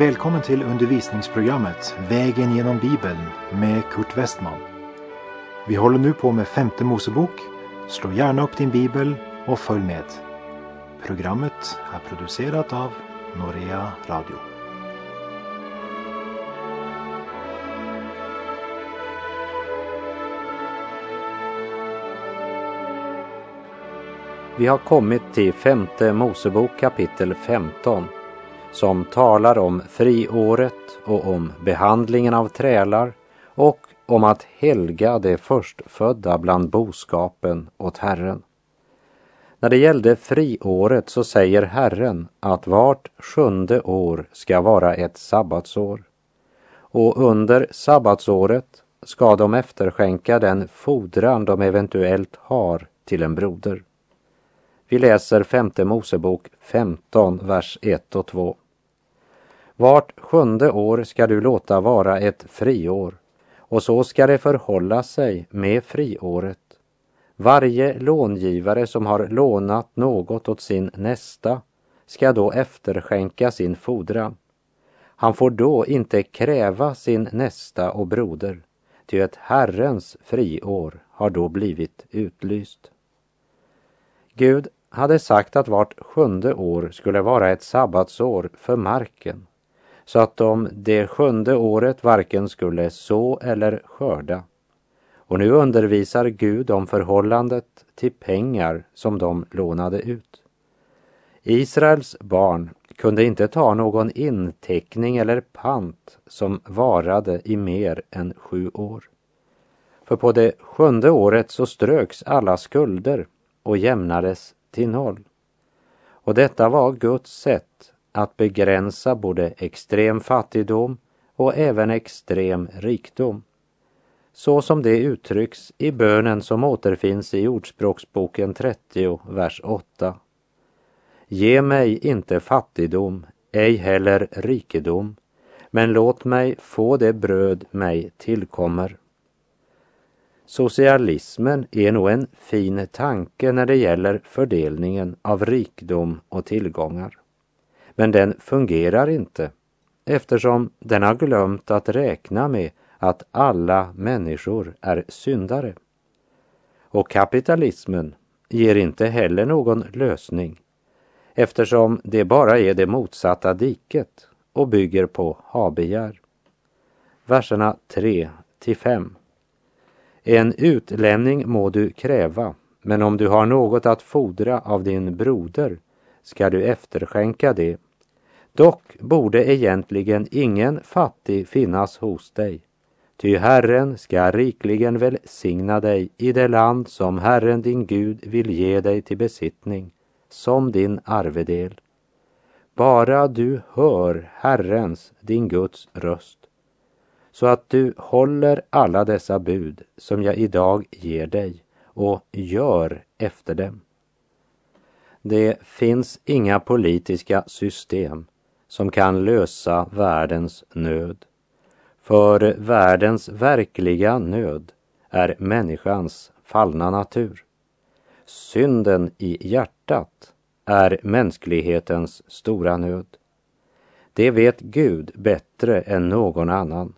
Välkommen till undervisningsprogrammet Vägen genom Bibeln med Kurt Westman. Vi håller nu på med femte Mosebok. Slå gärna upp din bibel och följ med. Programmet är producerat av Norea Radio. Vi har kommit till femte Mosebok kapitel 15 som talar om friåret och om behandlingen av trälar och om att helga det förstfödda bland boskapen åt Herren. När det gällde friåret så säger Herren att vart sjunde år ska vara ett sabbatsår. Och under sabbatsåret ska de efterskänka den fordran de eventuellt har till en broder. Vi läser femte Mosebok 15, vers 1 och 2. Vart sjunde år ska du låta vara ett friår och så ska det förhålla sig med friåret. Varje långivare som har lånat något åt sin nästa ska då efterskänka sin fordran. Han får då inte kräva sin nästa och broder, ty ett Herrens friår har då blivit utlyst. Gud hade sagt att vart sjunde år skulle vara ett sabbatsår för marken så att de det sjunde året varken skulle så eller skörda. Och nu undervisar Gud om förhållandet till pengar som de lånade ut. Israels barn kunde inte ta någon inteckning eller pant som varade i mer än sju år. För på det sjunde året så ströks alla skulder och jämnades till noll. Och detta var Guds sätt att begränsa både extrem fattigdom och även extrem rikdom. Så som det uttrycks i bönen som återfinns i Ordspråksboken 30, vers 8. Ge mig inte fattigdom, ej heller rikedom, men låt mig få det bröd mig tillkommer. Socialismen är nog en fin tanke när det gäller fördelningen av rikdom och tillgångar. Men den fungerar inte eftersom den har glömt att räkna med att alla människor är syndare. Och kapitalismen ger inte heller någon lösning eftersom det bara är det motsatta diket och bygger på habegär. Verserna 3 till 5. En utlänning må du kräva, men om du har något att fordra av din broder ska du efterskänka det. Dock borde egentligen ingen fattig finnas hos dig, ty Herren ska rikligen välsigna dig i det land som Herren din Gud vill ge dig till besittning, som din arvedel. Bara du hör Herrens, din Guds röst, så att du håller alla dessa bud som jag idag ger dig och gör efter dem. Det finns inga politiska system som kan lösa världens nöd. För världens verkliga nöd är människans fallna natur. Synden i hjärtat är mänsklighetens stora nöd. Det vet Gud bättre än någon annan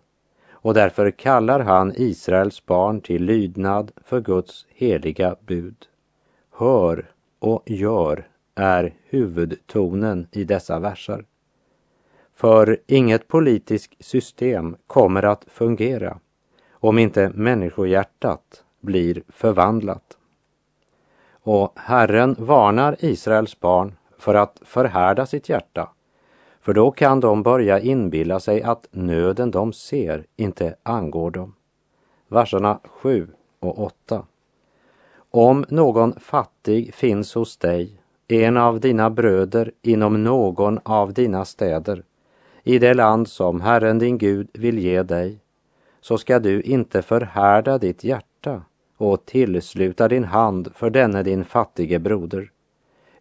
och därför kallar han Israels barn till lydnad för Guds heliga bud. Hör och gör är huvudtonen i dessa verser. För inget politiskt system kommer att fungera om inte människohjärtat blir förvandlat. Och Herren varnar Israels barn för att förhärda sitt hjärta för då kan de börja inbilla sig att nöden de ser inte angår dem. Verserna 7 och 8. Om någon fattig finns hos dig, en av dina bröder inom någon av dina städer, i det land som Herren din Gud vill ge dig, så ska du inte förhärda ditt hjärta och tillsluta din hand för denne din fattige broder,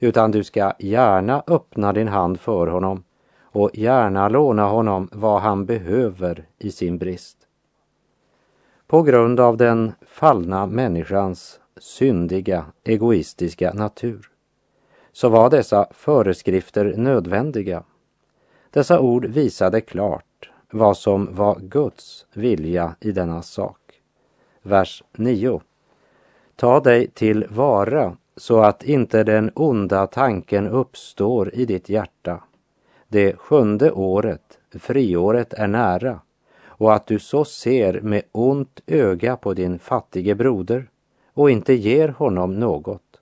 utan du ska gärna öppna din hand för honom och gärna låna honom vad han behöver i sin brist. På grund av den fallna människans syndiga, egoistiska natur så var dessa föreskrifter nödvändiga. Dessa ord visade klart vad som var Guds vilja i denna sak. Vers 9. Ta dig till vara så att inte den onda tanken uppstår i ditt hjärta. Det sjunde året, friåret, är nära och att du så ser med ont öga på din fattige broder och inte ger honom något.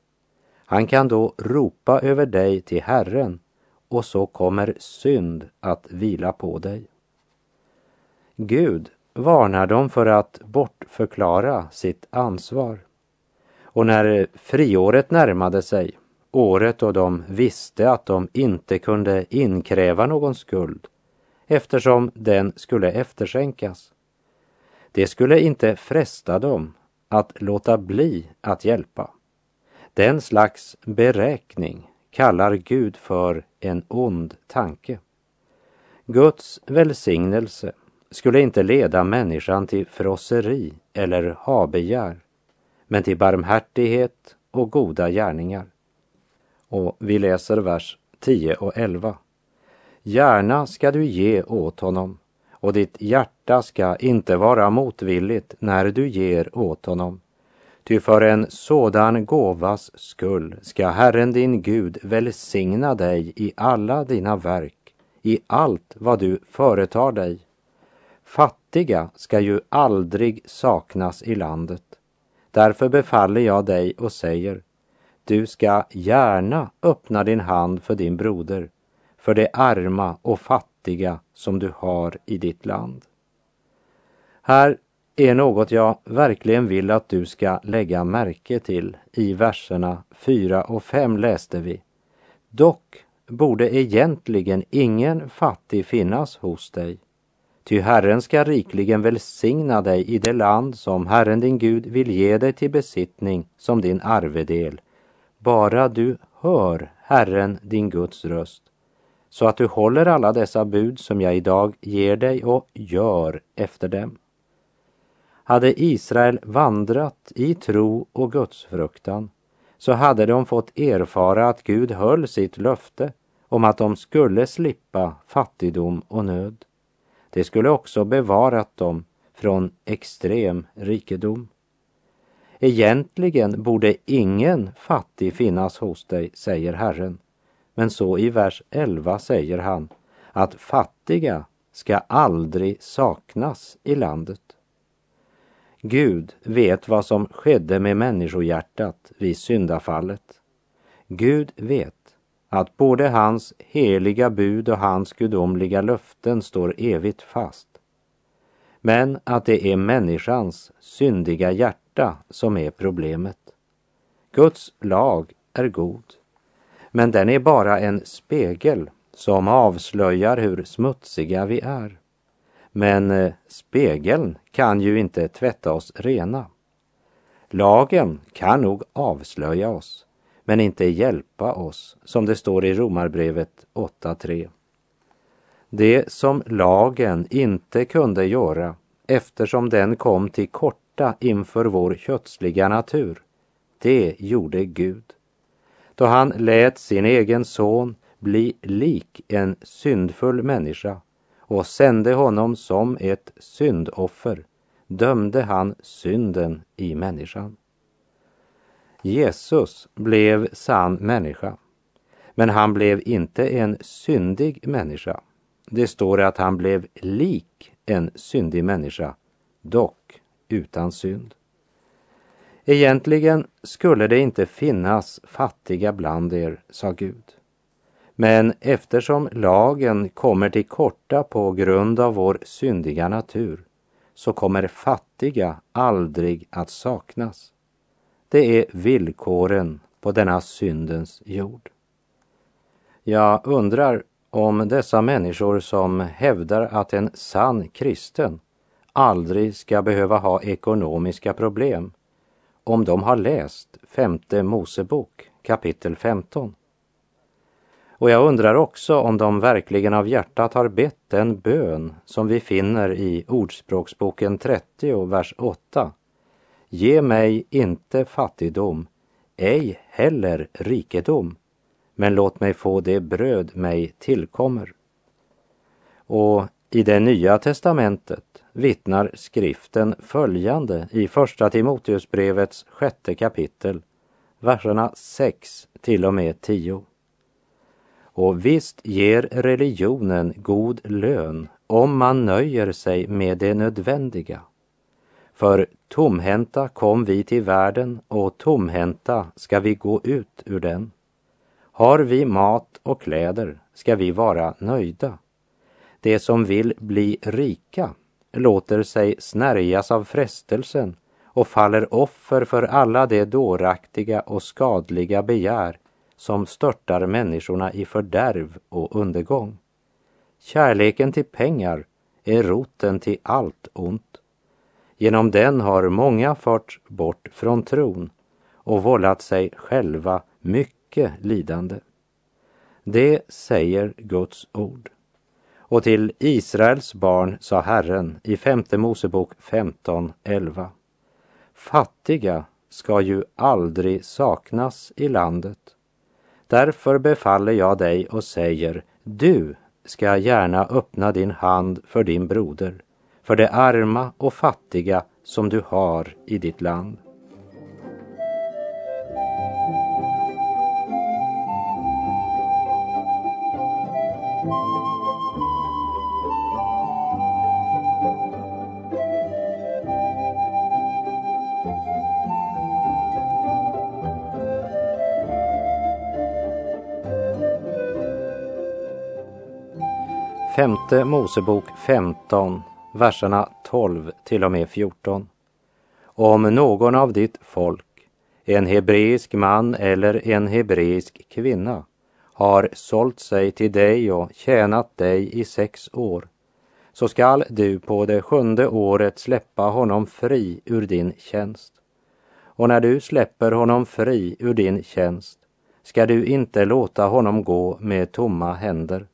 Han kan då ropa över dig till Herren och så kommer synd att vila på dig. Gud varnar dem för att bortförklara sitt ansvar. Och när friåret närmade sig, året då de visste att de inte kunde inkräva någon skuld eftersom den skulle efterskänkas. Det skulle inte fresta dem att låta bli att hjälpa. Den slags beräkning kallar Gud för en ond tanke. Guds välsignelse skulle inte leda människan till frosseri eller habegär, men till barmhärtighet och goda gärningar. Och vi läser vers 10 och 11. Gärna ska du ge åt honom och ditt hjärta ska inte vara motvilligt när du ger åt honom. Ty för en sådan gåvas skull ska Herren din Gud välsigna dig i alla dina verk, i allt vad du företar dig. Fattiga ska ju aldrig saknas i landet. Därför befaller jag dig och säger, du ska gärna öppna din hand för din broder, för det arma och fattiga som du har i ditt land. Här är något jag verkligen vill att du ska lägga märke till. I verserna 4 och 5 läste vi. Dock borde egentligen ingen fattig finnas hos dig. Ty Herren ska rikligen välsigna dig i det land som Herren din Gud vill ge dig till besittning som din arvedel, bara du hör Herren din Guds röst, så att du håller alla dessa bud som jag idag ger dig och gör efter dem hade Israel vandrat i tro och gudsfruktan så hade de fått erfara att Gud höll sitt löfte om att de skulle slippa fattigdom och nöd. Det skulle också bevarat dem från extrem rikedom. Egentligen borde ingen fattig finnas hos dig, säger Herren. Men så i vers 11 säger han att fattiga ska aldrig saknas i landet. Gud vet vad som skedde med människohjärtat vid syndafallet. Gud vet att både hans heliga bud och hans gudomliga löften står evigt fast. Men att det är människans syndiga hjärta som är problemet. Guds lag är god, men den är bara en spegel som avslöjar hur smutsiga vi är. Men eh, spegeln kan ju inte tvätta oss rena. Lagen kan nog avslöja oss, men inte hjälpa oss, som det står i Romarbrevet 8.3. Det som lagen inte kunde göra, eftersom den kom till korta inför vår kötsliga natur, det gjorde Gud. Då han lät sin egen son bli lik en syndfull människa och sände honom som ett syndoffer dömde han synden i människan. Jesus blev sann människa, men han blev inte en syndig människa. Det står att han blev lik en syndig människa, dock utan synd. Egentligen skulle det inte finnas fattiga bland er, sa Gud. Men eftersom lagen kommer till korta på grund av vår syndiga natur så kommer fattiga aldrig att saknas. Det är villkoren på denna syndens jord. Jag undrar om dessa människor som hävdar att en sann kristen aldrig ska behöva ha ekonomiska problem, om de har läst femte Mosebok kapitel 15. Och jag undrar också om de verkligen av hjärtat har bett den bön som vi finner i Ordspråksboken 30, vers 8. Ge mig inte fattigdom, ej heller rikedom, men låt mig få det bröd mig tillkommer. Och i det nya testamentet vittnar skriften följande i Första Timoteusbrevets sjätte kapitel, verserna 6 till och med 10. Och visst ger religionen god lön om man nöjer sig med det nödvändiga. För tomhänta kom vi till världen och tomhänta ska vi gå ut ur den. Har vi mat och kläder ska vi vara nöjda. Det som vill bli rika låter sig snärjas av frestelsen och faller offer för alla de dåraktiga och skadliga begär som störtar människorna i fördärv och undergång. Kärleken till pengar är roten till allt ont. Genom den har många förts bort från tron och vållat sig själva mycket lidande. Det säger Guds ord. Och till Israels barn sa Herren i femte Mosebok 15.11. Fattiga ska ju aldrig saknas i landet. Därför befaller jag dig och säger, du ska gärna öppna din hand för din broder, för det arma och fattiga som du har i ditt land. Femte Mosebok 15, verserna 12 till och med 14. Om någon av ditt folk, en hebreisk man eller en hebreisk kvinna, har sålt sig till dig och tjänat dig i sex år, så skall du på det sjunde året släppa honom fri ur din tjänst. Och när du släpper honom fri ur din tjänst ska du inte låta honom gå med tomma händer.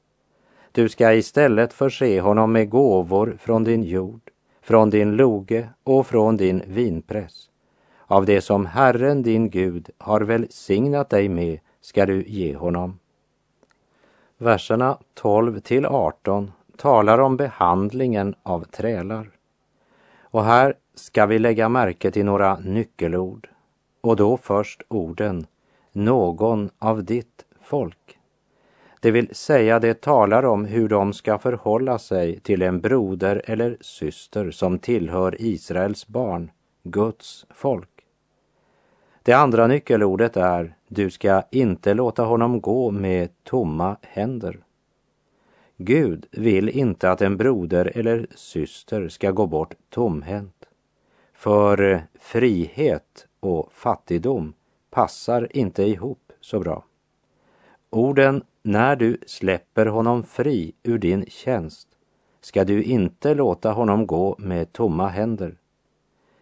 Du ska istället förse honom med gåvor från din jord, från din loge och från din vinpress. Av det som Herren din Gud har välsignat dig med ska du ge honom. Verserna 12 till 18 talar om behandlingen av trälar. Och här ska vi lägga märke till några nyckelord. Och då först orden någon av ditt folk. Det vill säga det talar om hur de ska förhålla sig till en broder eller syster som tillhör Israels barn, Guds folk. Det andra nyckelordet är du ska inte låta honom gå med tomma händer. Gud vill inte att en broder eller syster ska gå bort tomhänt. För eh, frihet och fattigdom passar inte ihop så bra. Orden när du släpper honom fri ur din tjänst ska du inte låta honom gå med tomma händer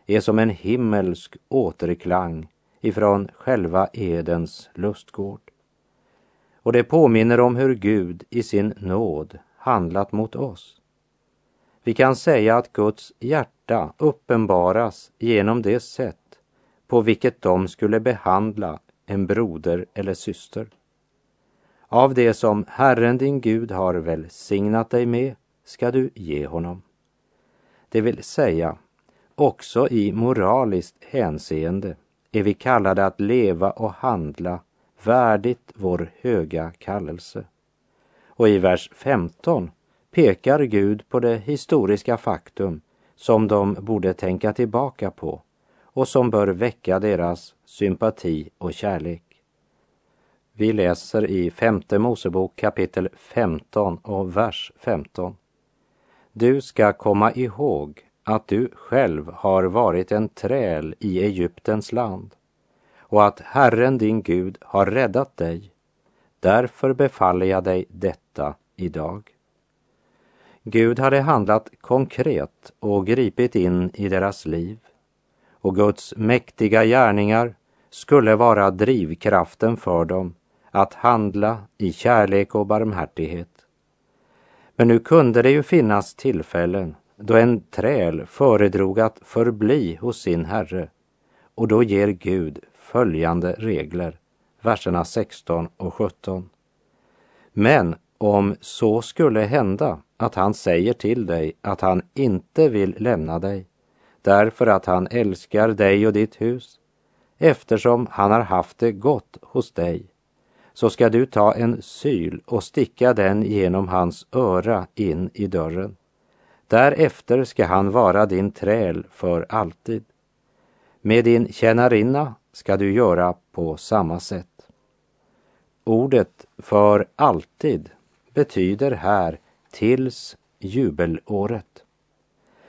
är som en himmelsk återklang ifrån själva Edens lustgård. Och det påminner om hur Gud i sin nåd handlat mot oss. Vi kan säga att Guds hjärta uppenbaras genom det sätt på vilket de skulle behandla en broder eller syster. Av det som Herren din Gud har välsignat dig med ska du ge honom. Det vill säga, också i moraliskt hänseende är vi kallade att leva och handla värdigt vår höga kallelse. Och i vers 15 pekar Gud på det historiska faktum som de borde tänka tillbaka på och som bör väcka deras sympati och kärlek. Vi läser i femte Mosebok kapitel 15 och vers 15. Du ska komma ihåg att du själv har varit en träl i Egyptens land och att Herren din Gud har räddat dig. Därför befaller jag dig detta idag. Gud hade handlat konkret och gripit in i deras liv och Guds mäktiga gärningar skulle vara drivkraften för dem att handla i kärlek och barmhärtighet. Men nu kunde det ju finnas tillfällen då en träl föredrog att förbli hos sin herre och då ger Gud följande regler, verserna 16 och 17. Men om så skulle hända att han säger till dig att han inte vill lämna dig därför att han älskar dig och ditt hus eftersom han har haft det gott hos dig så ska du ta en syl och sticka den genom hans öra in i dörren. Därefter ska han vara din träl för alltid. Med din tjänarinna ska du göra på samma sätt. Ordet för alltid betyder här tills jubelåret.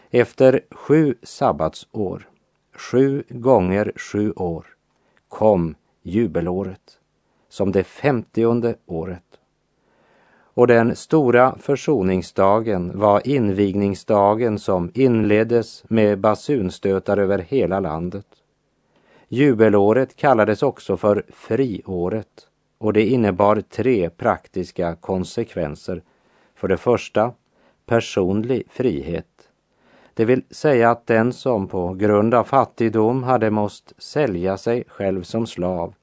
Efter sju sabbatsår, sju gånger sju år, kom jubelåret som det femtionde året. Och den stora försoningsdagen var invigningsdagen som inleddes med basunstötar över hela landet. Jubelåret kallades också för friåret och det innebar tre praktiska konsekvenser. För det första personlig frihet. Det vill säga att den som på grund av fattigdom hade måst sälja sig själv som slav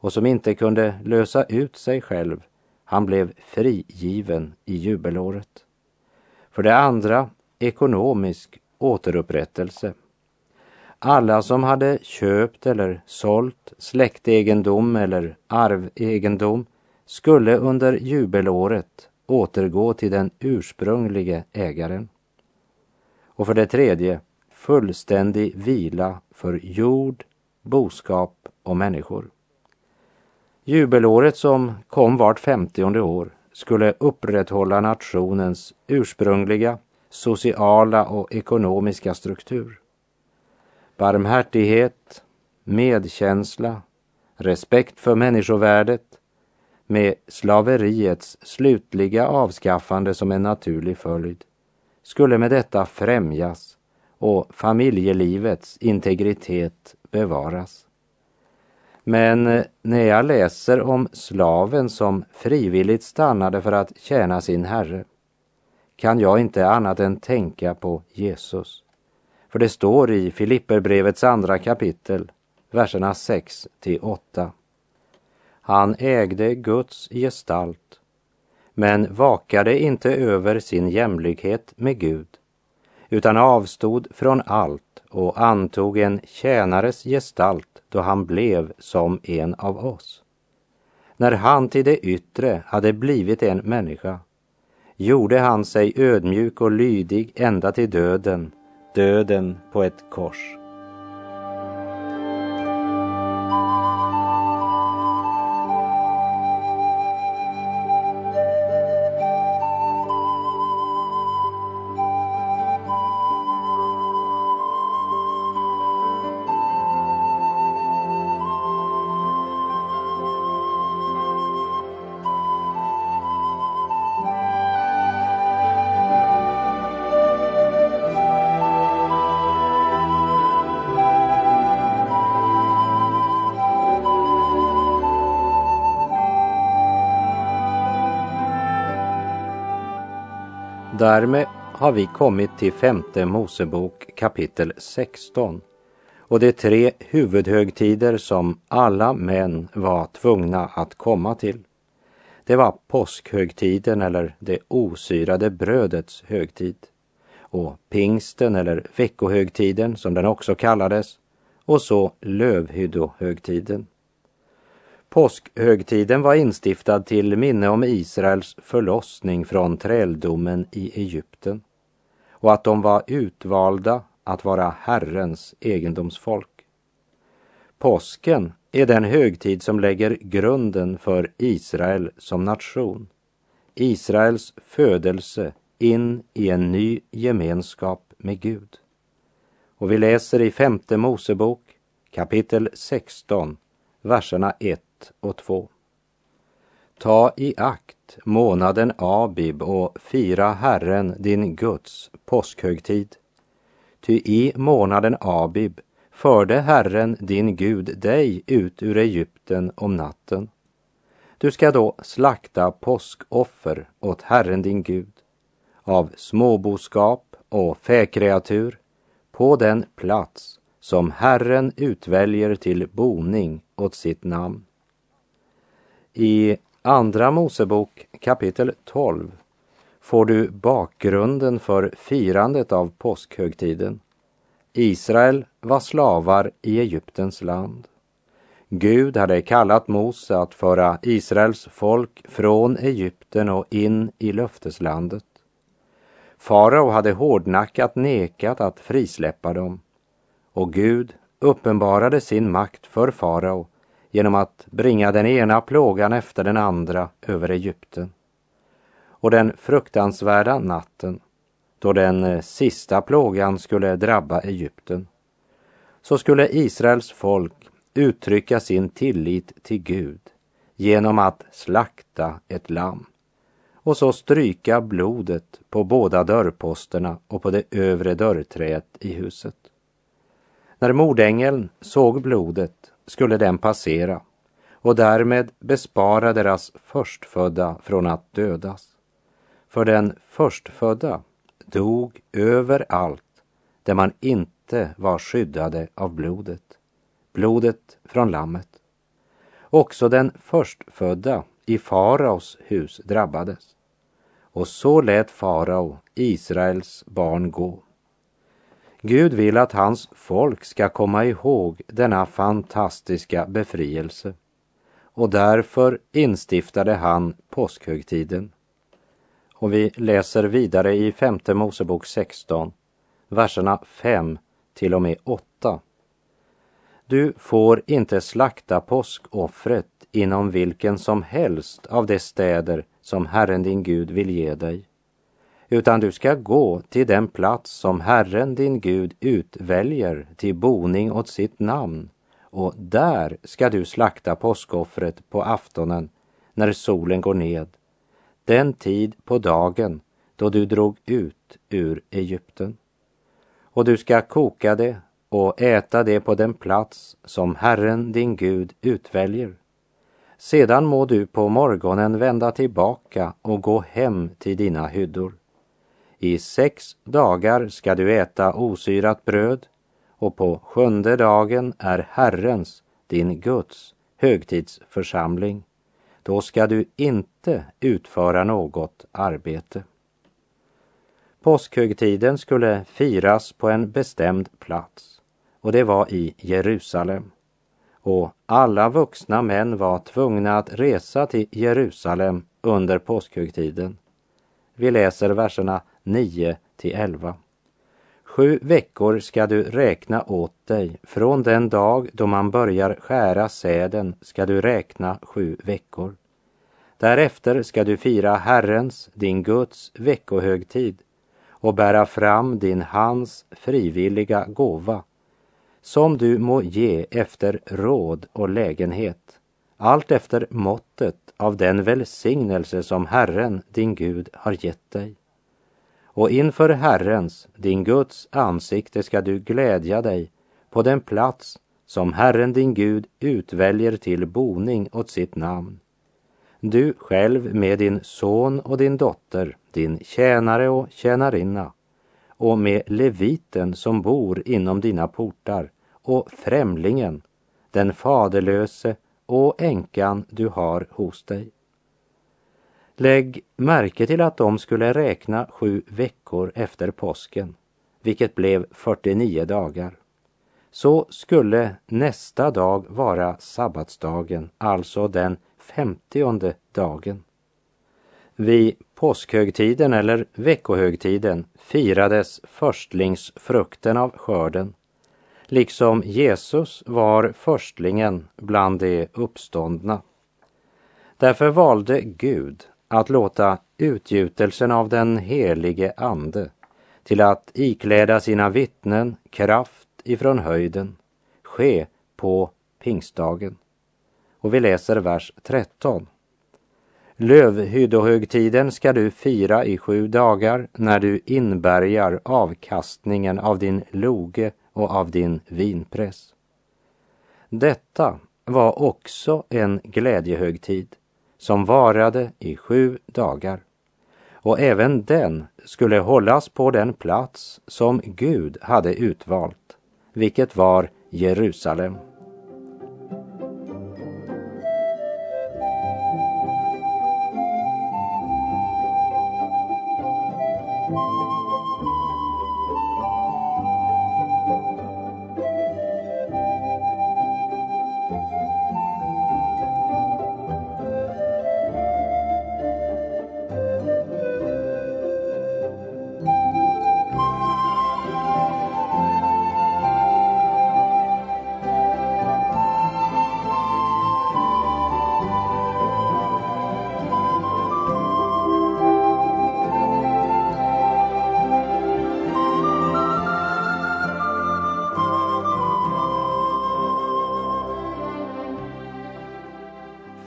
och som inte kunde lösa ut sig själv, han blev frigiven i jubelåret. För det andra ekonomisk återupprättelse. Alla som hade köpt eller sålt släktegendom eller arvegendom skulle under jubelåret återgå till den ursprunglige ägaren. Och för det tredje fullständig vila för jord, boskap och människor. Jubelåret som kom vart femtionde år skulle upprätthålla nationens ursprungliga sociala och ekonomiska struktur. Barmhärtighet, medkänsla, respekt för människovärdet med slaveriets slutliga avskaffande som en naturlig följd skulle med detta främjas och familjelivets integritet bevaras. Men eh, när jag läser om slaven som frivilligt stannade för att tjäna sin herre kan jag inte annat än tänka på Jesus. För det står i Filipperbrevets andra kapitel, verserna 6 till 8. Han ägde Guds gestalt, men vakade inte över sin jämlikhet med Gud, utan avstod från allt och antog en tjänares gestalt då han blev som en av oss. När han till det yttre hade blivit en människa gjorde han sig ödmjuk och lydig ända till döden, döden på ett kors. Därmed har vi kommit till femte Mosebok kapitel 16 och de tre huvudhögtider som alla män var tvungna att komma till. Det var påskhögtiden eller det osyrade brödets högtid och pingsten eller veckohögtiden som den också kallades och så lövhyddohögtiden. Påskhögtiden var instiftad till minne om Israels förlossning från träldomen i Egypten och att de var utvalda att vara Herrens egendomsfolk. Påsken är den högtid som lägger grunden för Israel som nation. Israels födelse in i en ny gemenskap med Gud. Och vi läser i femte Mosebok kapitel 16, verserna 1 och 2. Ta i akt månaden Abib och fira Herren din Guds påskhögtid. Ty i månaden Abib förde Herren din Gud dig ut ur Egypten om natten. Du ska då slakta påskoffer åt Herren din Gud av småboskap och fäkreatur på den plats som Herren utväljer till boning åt sitt namn. I Andra Mosebok kapitel 12 får du bakgrunden för firandet av påskhögtiden. Israel var slavar i Egyptens land. Gud hade kallat Mose att föra Israels folk från Egypten och in i löfteslandet. Farao hade hårdnackat nekat att frisläppa dem och Gud uppenbarade sin makt för farao genom att bringa den ena plågan efter den andra över Egypten. Och den fruktansvärda natten, då den eh, sista plågan skulle drabba Egypten, så skulle Israels folk uttrycka sin tillit till Gud genom att slakta ett lamm och så stryka blodet på båda dörrposterna och på det övre dörrträet i huset. När mordängeln såg blodet skulle den passera och därmed bespara deras förstfödda från att dödas. För den förstfödda dog överallt där man inte var skyddade av blodet, blodet från lammet. Också den förstfödda i faraos hus drabbades. Och så lät farao Israels barn gå. Gud vill att hans folk ska komma ihåg denna fantastiska befrielse och därför instiftade han påskhögtiden. Och vi läser vidare i femte Mosebok 16, verserna 5 till och med 8. Du får inte slakta påskoffret inom vilken som helst av de städer som Herren din Gud vill ge dig utan du ska gå till den plats som Herren din Gud utväljer till boning åt sitt namn och där ska du slakta påskoffret på aftonen när solen går ned, den tid på dagen då du drog ut ur Egypten. Och du ska koka det och äta det på den plats som Herren din Gud utväljer. Sedan må du på morgonen vända tillbaka och gå hem till dina hyddor. I sex dagar ska du äta osyrat bröd och på sjunde dagen är Herrens, din Guds, högtidsförsamling. Då ska du inte utföra något arbete. Påskhögtiden skulle firas på en bestämd plats och det var i Jerusalem. Och alla vuxna män var tvungna att resa till Jerusalem under påskhögtiden. Vi läser verserna 9 till 11. Sju veckor ska du räkna åt dig. Från den dag då man börjar skära säden ska du räkna sju veckor. Därefter ska du fira Herrens, din Guds, veckohögtid och bära fram din hands frivilliga gåva som du må ge efter råd och lägenhet, allt efter måttet av den välsignelse som Herren, din Gud, har gett dig. Och inför Herrens, din Guds ansikte ska du glädja dig på den plats som Herren din Gud utväljer till boning åt sitt namn. Du själv med din son och din dotter, din tjänare och tjänarinna och med leviten som bor inom dina portar och främlingen, den faderlöse och änkan du har hos dig. Lägg märke till att de skulle räkna sju veckor efter påsken, vilket blev 49 dagar. Så skulle nästa dag vara sabbatsdagen, alltså den femtionde dagen. Vid påskhögtiden eller veckohögtiden firades förstlingsfrukten av skörden, liksom Jesus var förstlingen bland de uppståndna. Därför valde Gud att låta utgjutelsen av den helige Ande till att ikläda sina vittnen kraft ifrån höjden ske på pingstdagen. Och vi läser vers 13. Lövhyddohögtiden ska du fira i sju dagar när du inbärgar avkastningen av din loge och av din vinpress. Detta var också en glädjehögtid som varade i sju dagar. Och även den skulle hållas på den plats som Gud hade utvalt, vilket var Jerusalem.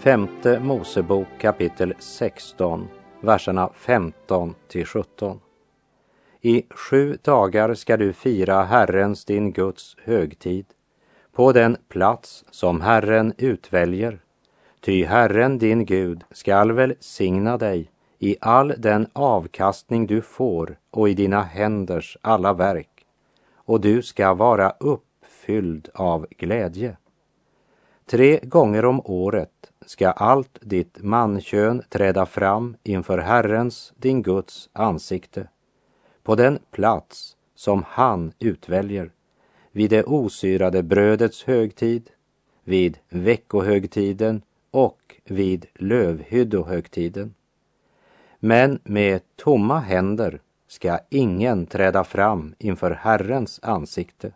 Femte Mosebok kapitel 16, verserna 15 till 17. I sju dagar ska du fira Herrens, din Guds, högtid på den plats som Herren utväljer. Ty Herren, din Gud, skall välsigna dig i all den avkastning du får och i dina händers alla verk, och du ska vara uppfylld av glädje. Tre gånger om året ska allt ditt mankön träda fram inför Herrens, din Guds, ansikte på den plats som han utväljer, vid det osyrade brödets högtid, vid veckohögtiden och vid lövhyddohögtiden. Men med tomma händer ska ingen träda fram inför Herrens ansikte,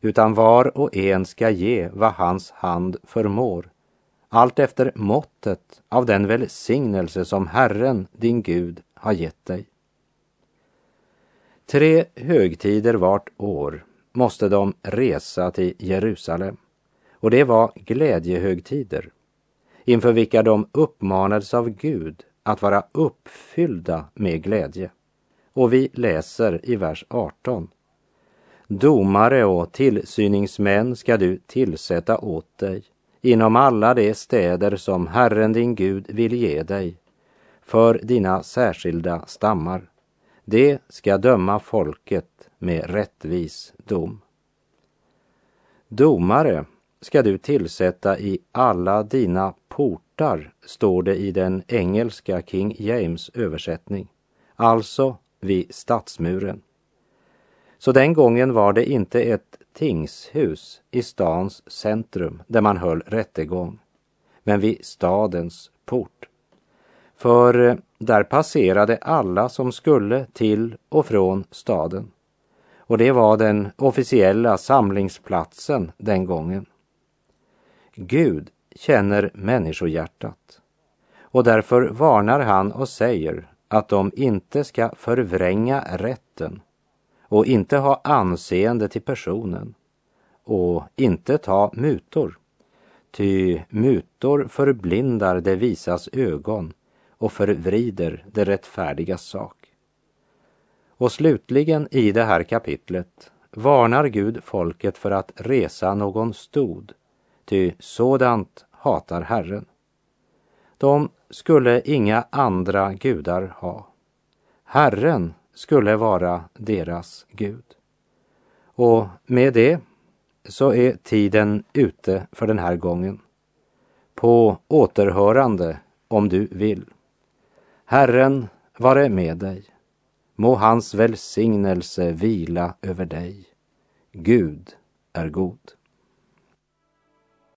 utan var och en ska ge vad hans hand förmår, allt efter måttet av den välsignelse som Herren, din Gud, har gett dig. Tre högtider vart år måste de resa till Jerusalem och det var glädjehögtider inför vilka de uppmanades av Gud att vara uppfyllda med glädje. Och vi läser i vers 18. Domare och tillsyningsmän ska du tillsätta åt dig inom alla de städer som Herren din Gud vill ge dig för dina särskilda stammar det ska döma folket med rättvis dom. Domare ska du tillsätta i alla dina portar, står det i den engelska King James översättning, alltså vid stadsmuren. Så den gången var det inte ett tingshus i stans centrum där man höll rättegång, men vid stadens port. För eh, där passerade alla som skulle till och från staden. Och det var den officiella samlingsplatsen den gången. Gud känner människohjärtat och därför varnar han och säger att de inte ska förvränga rätten och inte ha anseende till personen och inte ta mutor. Ty mutor förblindar det visas ögon och förvrider det rättfärdiga sak. Och slutligen i det här kapitlet varnar Gud folket för att resa någon stod, ty sådant hatar Herren. De skulle inga andra gudar ha. Herren skulle vara deras Gud. Och med det så är tiden ute för den här gången. På återhörande om du vill. Herren vare med dig. Må hans välsignelse vila över dig. Gud är god.